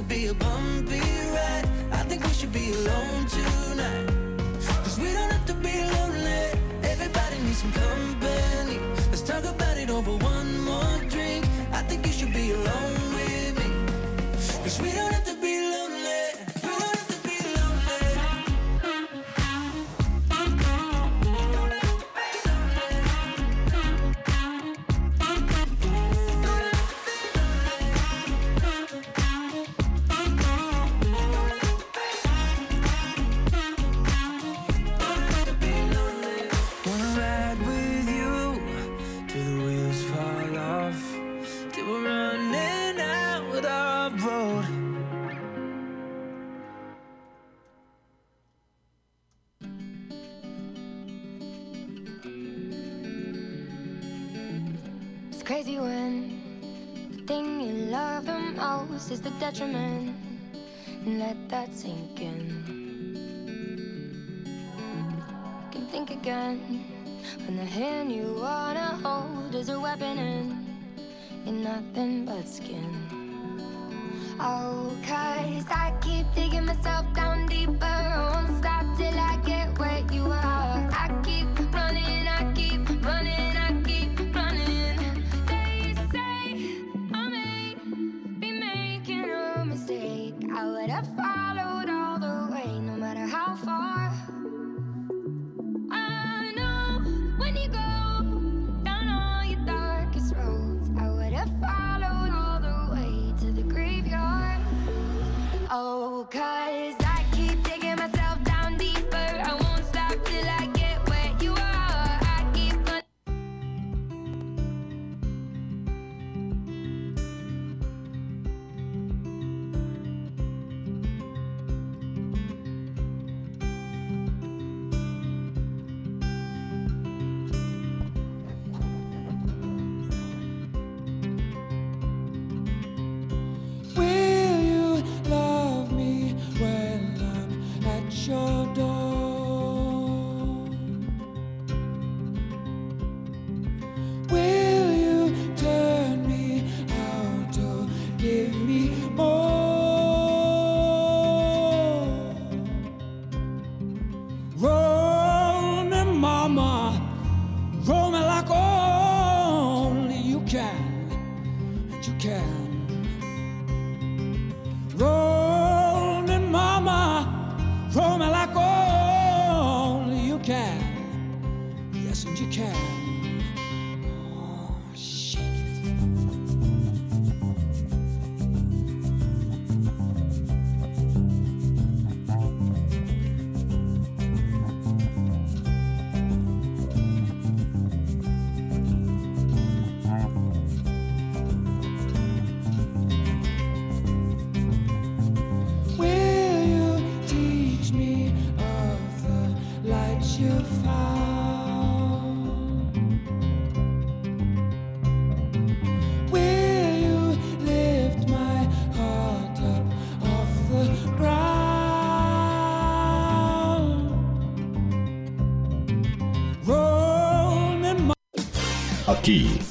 To be a bumpy ride. I think we should be alone tonight. Crazy when the thing you love the most is the detriment. And let that sink in. You can think again when the hand you wanna hold is a weapon and nothing but skin. Oh, cause I keep digging myself down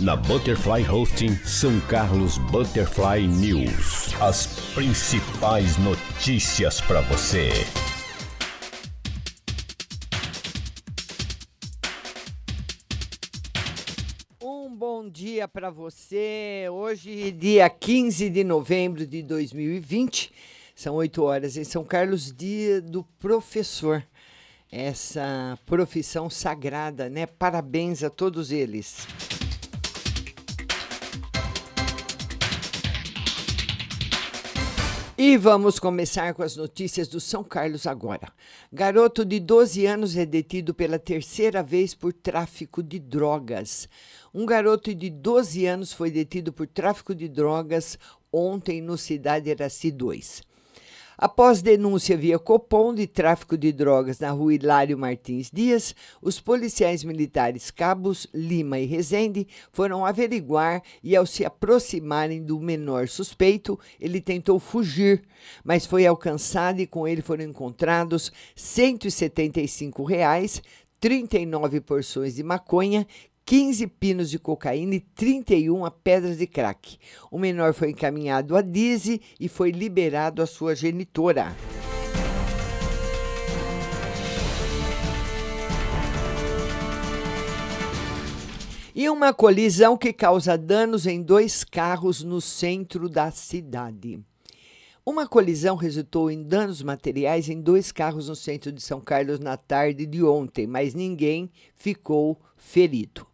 na Butterfly Hosting São Carlos Butterfly News. As principais notícias para você. Um bom dia para você. Hoje, dia 15 de novembro de 2020, são 8 horas em São Carlos, dia do professor. Essa profissão sagrada, né? Parabéns a todos eles. E vamos começar com as notícias do São Carlos agora. Garoto de 12 anos é detido pela terceira vez por tráfico de drogas. Um garoto de 12 anos foi detido por tráfico de drogas ontem no Cidade Iraci 2. Após denúncia via Copom de tráfico de drogas na rua Hilário Martins Dias, os policiais militares Cabos, Lima e Rezende foram averiguar e, ao se aproximarem do menor suspeito, ele tentou fugir, mas foi alcançado e com ele foram encontrados 175 reais, 39 porções de maconha 15 pinos de cocaína e 31 pedras de crack. O menor foi encaminhado a Dise e foi liberado à sua genitora. E uma colisão que causa danos em dois carros no centro da cidade. Uma colisão resultou em danos materiais em dois carros no centro de São Carlos na tarde de ontem, mas ninguém ficou ferido.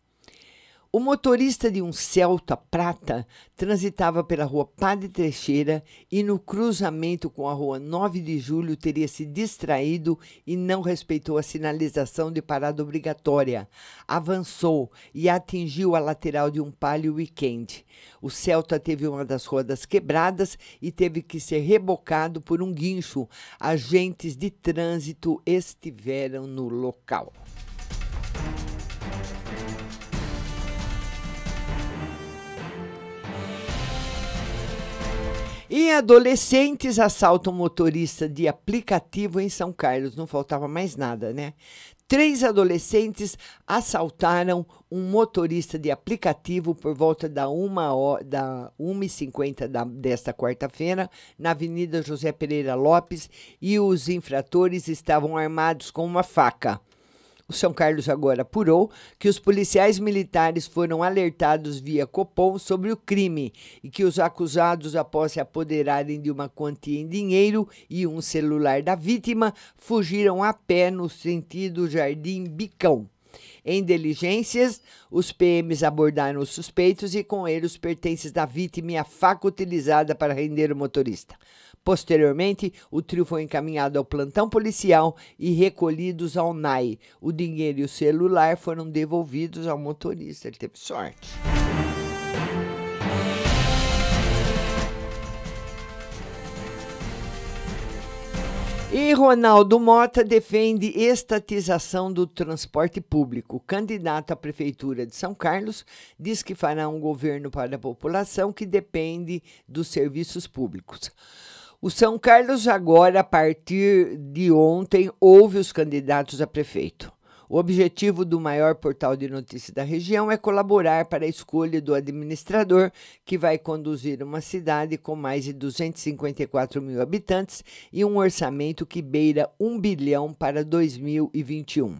O motorista de um Celta prata transitava pela rua Padre Teixeira e no cruzamento com a rua 9 de Julho teria se distraído e não respeitou a sinalização de parada obrigatória. Avançou e atingiu a lateral de um Palio Weekend. O Celta teve uma das rodas quebradas e teve que ser rebocado por um guincho. Agentes de trânsito estiveram no local. E adolescentes assaltam motorista de aplicativo em São Carlos. Não faltava mais nada, né? Três adolescentes assaltaram um motorista de aplicativo por volta da 1 da 1h50 da, desta quarta-feira, na Avenida José Pereira Lopes, e os infratores estavam armados com uma faca. O São Carlos agora apurou que os policiais militares foram alertados via Copom sobre o crime e que os acusados, após se apoderarem de uma quantia em dinheiro e um celular da vítima, fugiram a pé no sentido Jardim Bicão. Em diligências, os PMs abordaram os suspeitos e com eles os pertences da vítima e a faca utilizada para render o motorista. Posteriormente, o trio foi encaminhado ao plantão policial e recolhidos ao NAI. O dinheiro e o celular foram devolvidos ao motorista. Ele teve sorte. E Ronaldo Mota defende estatização do transporte público. O candidato à prefeitura de São Carlos diz que fará um governo para a população que depende dos serviços públicos. O São Carlos, agora, a partir de ontem, ouve os candidatos a prefeito. O objetivo do maior portal de notícias da região é colaborar para a escolha do administrador que vai conduzir uma cidade com mais de 254 mil habitantes e um orçamento que beira 1 bilhão para 2021.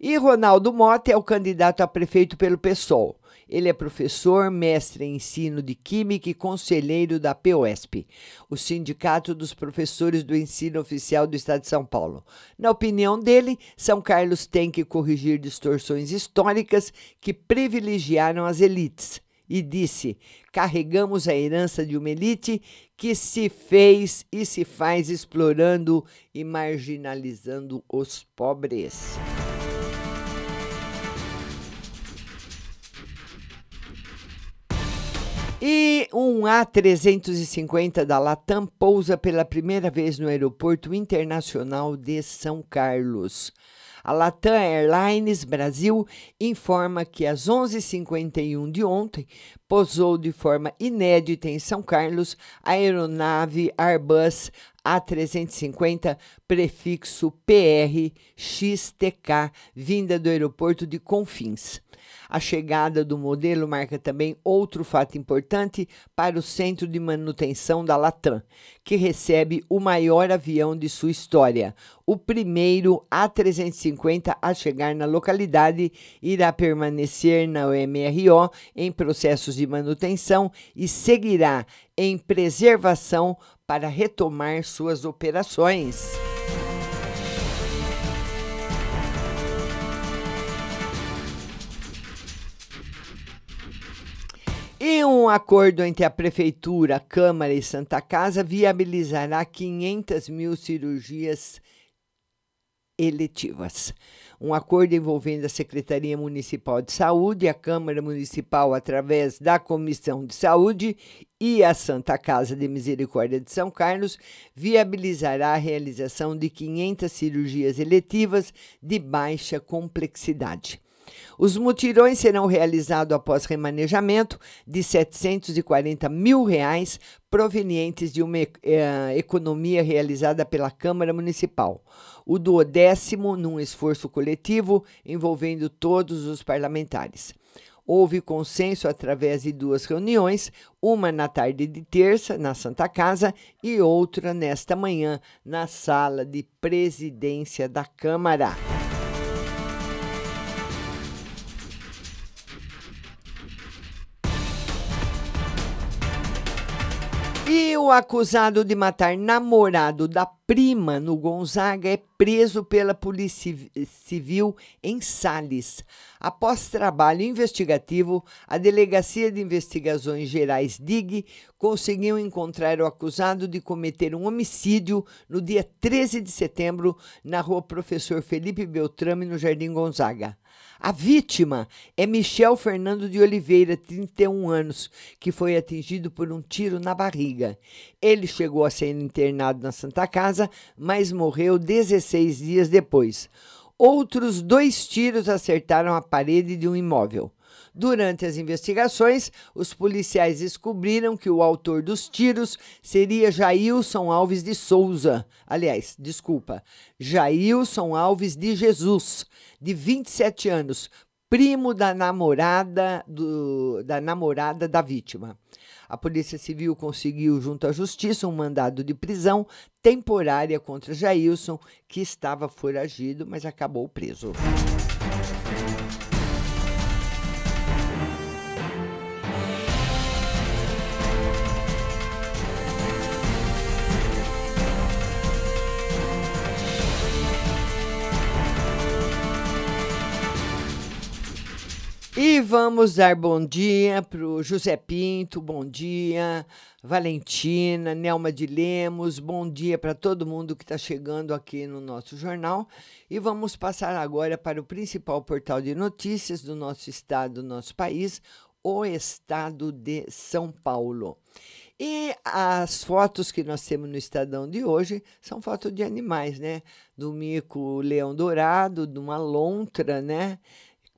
E Ronaldo Mota é o candidato a prefeito pelo PSOL. Ele é professor, mestre em ensino de Química e conselheiro da POSP, o Sindicato dos Professores do Ensino Oficial do Estado de São Paulo. Na opinião dele, São Carlos tem que corrigir distorções históricas que privilegiaram as elites. E disse: carregamos a herança de uma elite que se fez e se faz explorando e marginalizando os pobres. E um A350 da Latam pousa pela primeira vez no Aeroporto Internacional de São Carlos. A Latam Airlines Brasil informa que às 11h51 de ontem pousou de forma inédita em São Carlos a aeronave Airbus A350 prefixo PR XTK vinda do aeroporto de Confins. A chegada do modelo marca também outro fato importante para o centro de manutenção da Latam, que recebe o maior avião de sua história. O primeiro A350 a chegar na localidade irá permanecer na MRO em processos de manutenção e seguirá em preservação para retomar suas operações. E um acordo entre a Prefeitura, Câmara e Santa Casa viabilizará 500 mil cirurgias eletivas. Um acordo envolvendo a Secretaria Municipal de Saúde, a Câmara Municipal, através da Comissão de Saúde, e a Santa Casa de Misericórdia de São Carlos, viabilizará a realização de 500 cirurgias eletivas de baixa complexidade. Os mutirões serão realizados após remanejamento de 740 mil reais provenientes de uma eh, economia realizada pela Câmara Municipal. O duodécimo num esforço coletivo envolvendo todos os parlamentares. Houve consenso através de duas reuniões, uma na tarde de terça, na Santa Casa, e outra nesta manhã, na sala de presidência da Câmara. E o acusado de matar namorado da prima no Gonzaga é preso pela Polícia Civil em Sales. Após trabalho investigativo, a Delegacia de Investigações Gerais DIG conseguiu encontrar o acusado de cometer um homicídio no dia 13 de setembro na rua Professor Felipe Beltrame, no Jardim Gonzaga. A vítima é Michel Fernando de Oliveira, 31 anos, que foi atingido por um tiro na barriga. Ele chegou a ser internado na Santa Casa, mas morreu 16 dias depois. Outros dois tiros acertaram a parede de um imóvel. Durante as investigações, os policiais descobriram que o autor dos tiros seria Jailson Alves de Souza. Aliás, desculpa, Jailson Alves de Jesus, de 27 anos, primo da namorada do, da namorada da vítima. A Polícia Civil conseguiu, junto à Justiça, um mandado de prisão temporária contra Jailson, que estava foragido, mas acabou preso. Vamos dar bom dia para o José Pinto, bom dia, Valentina, Nelma de Lemos, bom dia para todo mundo que está chegando aqui no nosso jornal. E vamos passar agora para o principal portal de notícias do nosso estado, do nosso país, o estado de São Paulo. E as fotos que nós temos no Estadão de hoje são fotos de animais, né? Do mico leão dourado, de uma lontra, né?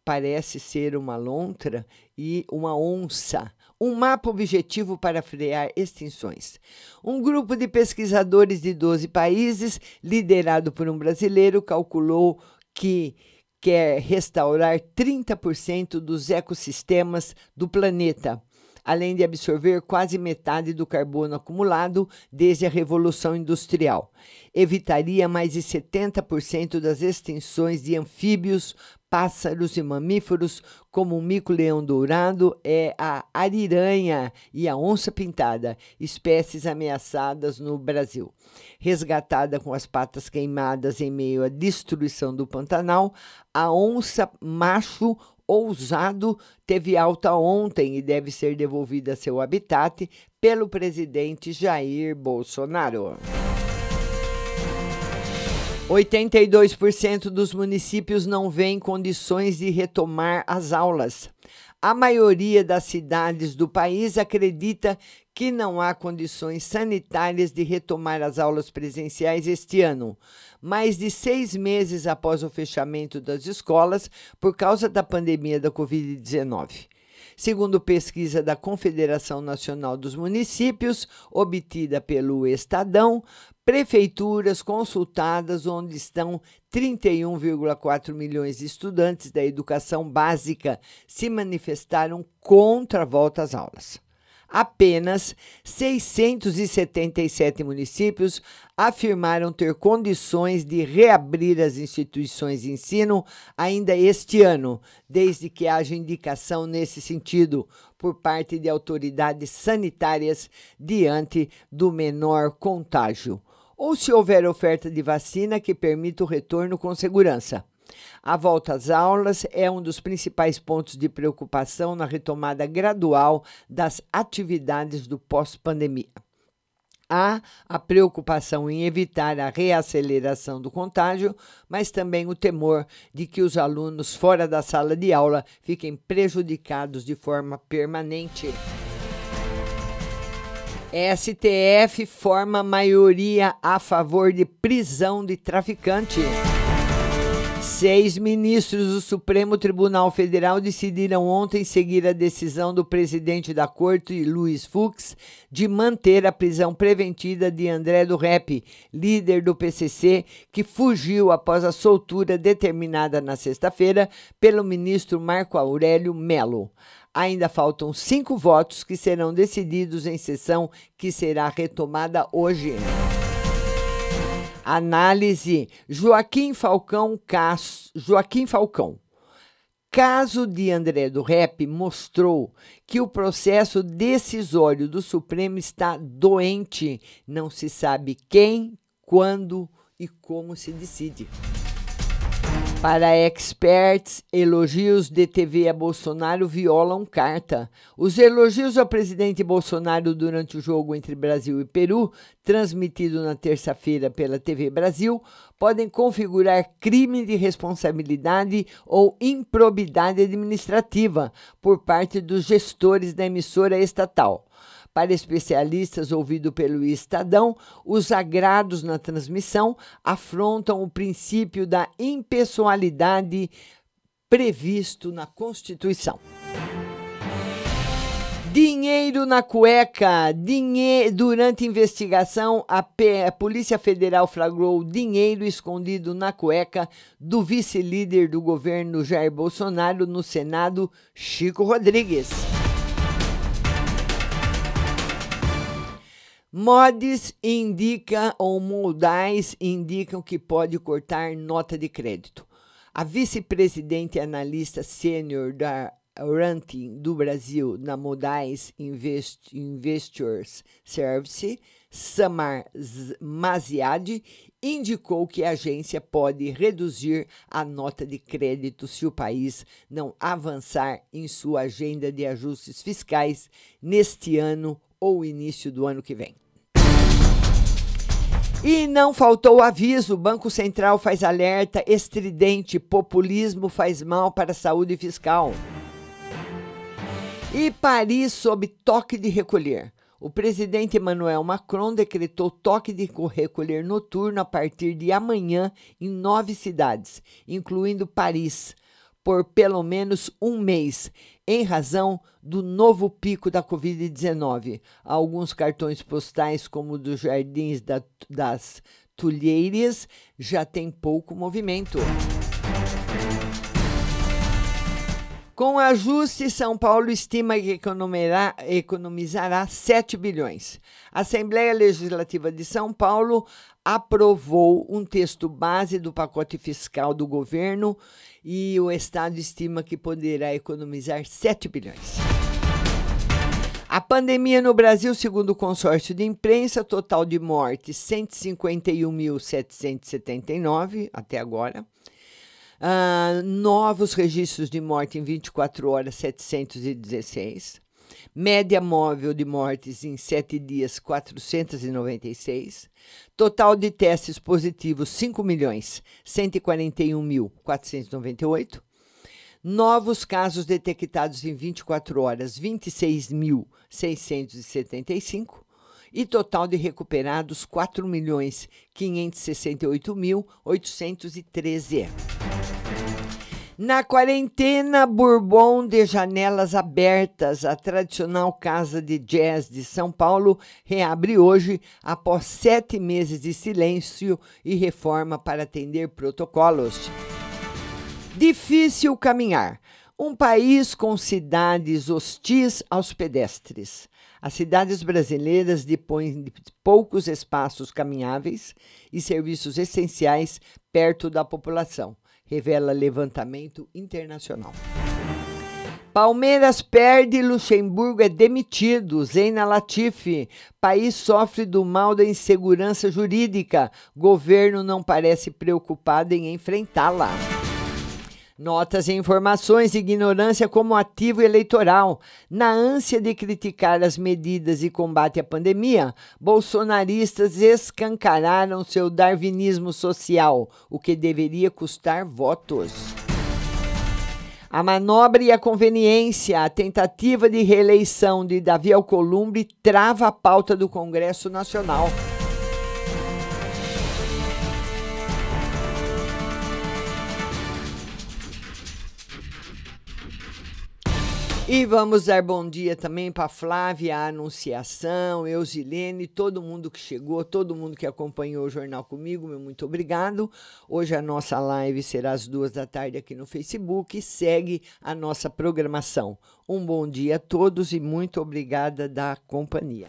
Parece ser uma lontra e uma onça. Um mapa objetivo para frear extinções. Um grupo de pesquisadores de 12 países, liderado por um brasileiro, calculou que quer restaurar 30% dos ecossistemas do planeta além de absorver quase metade do carbono acumulado desde a Revolução Industrial. Evitaria mais de 70% das extinções de anfíbios, pássaros e mamíferos, como o mico-leão dourado, é a ariranha e a onça pintada, espécies ameaçadas no Brasil. Resgatada com as patas queimadas em meio à destruição do Pantanal, a onça macho ousado teve alta ontem e deve ser devolvida a seu habitat pelo presidente Jair Bolsonaro. 82% dos municípios não vêem condições de retomar as aulas. A maioria das cidades do país acredita que não há condições sanitárias de retomar as aulas presenciais este ano, mais de seis meses após o fechamento das escolas por causa da pandemia da Covid-19. Segundo pesquisa da Confederação Nacional dos Municípios, obtida pelo Estadão, prefeituras consultadas, onde estão 31,4 milhões de estudantes da educação básica, se manifestaram contra a volta às aulas apenas 677 municípios afirmaram ter condições de reabrir as instituições de ensino ainda este ano, desde que haja indicação nesse sentido por parte de autoridades sanitárias diante do menor contágio. Ou se houver oferta de vacina que permita o retorno com segurança. A volta às aulas é um dos principais pontos de preocupação na retomada gradual das atividades do pós-pandemia. há a preocupação em evitar a reaceleração do contágio, mas também o temor de que os alunos fora da sala de aula fiquem prejudicados de forma permanente. STF forma maioria a favor de prisão de traficante. Seis ministros do Supremo Tribunal Federal decidiram ontem seguir a decisão do presidente da corte, Luiz Fux, de manter a prisão preventiva de André do Rep, líder do PCC, que fugiu após a soltura determinada na sexta-feira pelo ministro Marco Aurélio Melo. Ainda faltam cinco votos que serão decididos em sessão que será retomada hoje. Análise Joaquim Falcão. Joaquim Falcão. Caso de André do Rep mostrou que o processo decisório do Supremo está doente. Não se sabe quem, quando e como se decide. Para experts, elogios de TV a Bolsonaro violam carta. Os elogios ao presidente Bolsonaro durante o jogo entre Brasil e Peru, transmitido na terça-feira pela TV Brasil, podem configurar crime de responsabilidade ou improbidade administrativa por parte dos gestores da emissora estatal. Para especialistas ouvido pelo Estadão, os agrados na transmissão afrontam o princípio da impessoalidade previsto na Constituição. Dinheiro na cueca. Dinhe... Durante investigação, a, P... a Polícia Federal flagrou dinheiro escondido na cueca do vice-líder do governo Jair Bolsonaro no Senado, Chico Rodrigues. Mods indica ou modais indicam que pode cortar nota de crédito. A vice-presidente e analista sênior da Ranking do Brasil na Modais Invest Investors Service, Samar Maziad, indicou que a agência pode reduzir a nota de crédito se o país não avançar em sua agenda de ajustes fiscais neste ano ou início do ano que vem. E não faltou aviso: o Banco Central faz alerta estridente: populismo faz mal para a saúde fiscal. E Paris sob toque de recolher. O presidente Emmanuel Macron decretou toque de recolher noturno a partir de amanhã em nove cidades, incluindo Paris, por pelo menos um mês, em razão do novo pico da Covid-19. Alguns cartões postais, como o dos Jardins da, das Tulheiras, já têm pouco movimento. Com ajuste, São Paulo estima que economizará 7 bilhões. A Assembleia Legislativa de São Paulo aprovou um texto base do pacote fiscal do governo e o Estado estima que poderá economizar 7 bilhões. A pandemia no Brasil, segundo o consórcio de imprensa, total de mortes 151.779 até agora. Uh, novos registros de morte em 24 horas, 716. Média móvel de mortes em 7 dias, 496. Total de testes positivos, 5 milhões 141.498. Novos casos detectados em 24 horas, 26.675 e total de recuperados 4 milhões 568.813. Na quarentena, Bourbon de Janelas Abertas, a tradicional casa de jazz de São Paulo, reabre hoje após sete meses de silêncio e reforma para atender protocolos. Difícil caminhar. Um país com cidades hostis aos pedestres. As cidades brasileiras dispõem de poucos espaços caminháveis e serviços essenciais perto da população revela levantamento internacional. Palmeiras perde, Luxemburgo é demitido. Zeina Latifi. País sofre do mal da insegurança jurídica. Governo não parece preocupado em enfrentá-la. Notas e informações de ignorância como ativo eleitoral. Na ânsia de criticar as medidas de combate à pandemia, bolsonaristas escancararam seu darwinismo social, o que deveria custar votos. A manobra e a conveniência, a tentativa de reeleição de Davi Alcolumbre trava a pauta do Congresso Nacional. E vamos dar bom dia também para Flávia, a Anunciação, Eusilene, todo mundo que chegou, todo mundo que acompanhou o jornal comigo, meu muito obrigado. Hoje a nossa live será às duas da tarde aqui no Facebook segue a nossa programação. Um bom dia a todos e muito obrigada da companhia.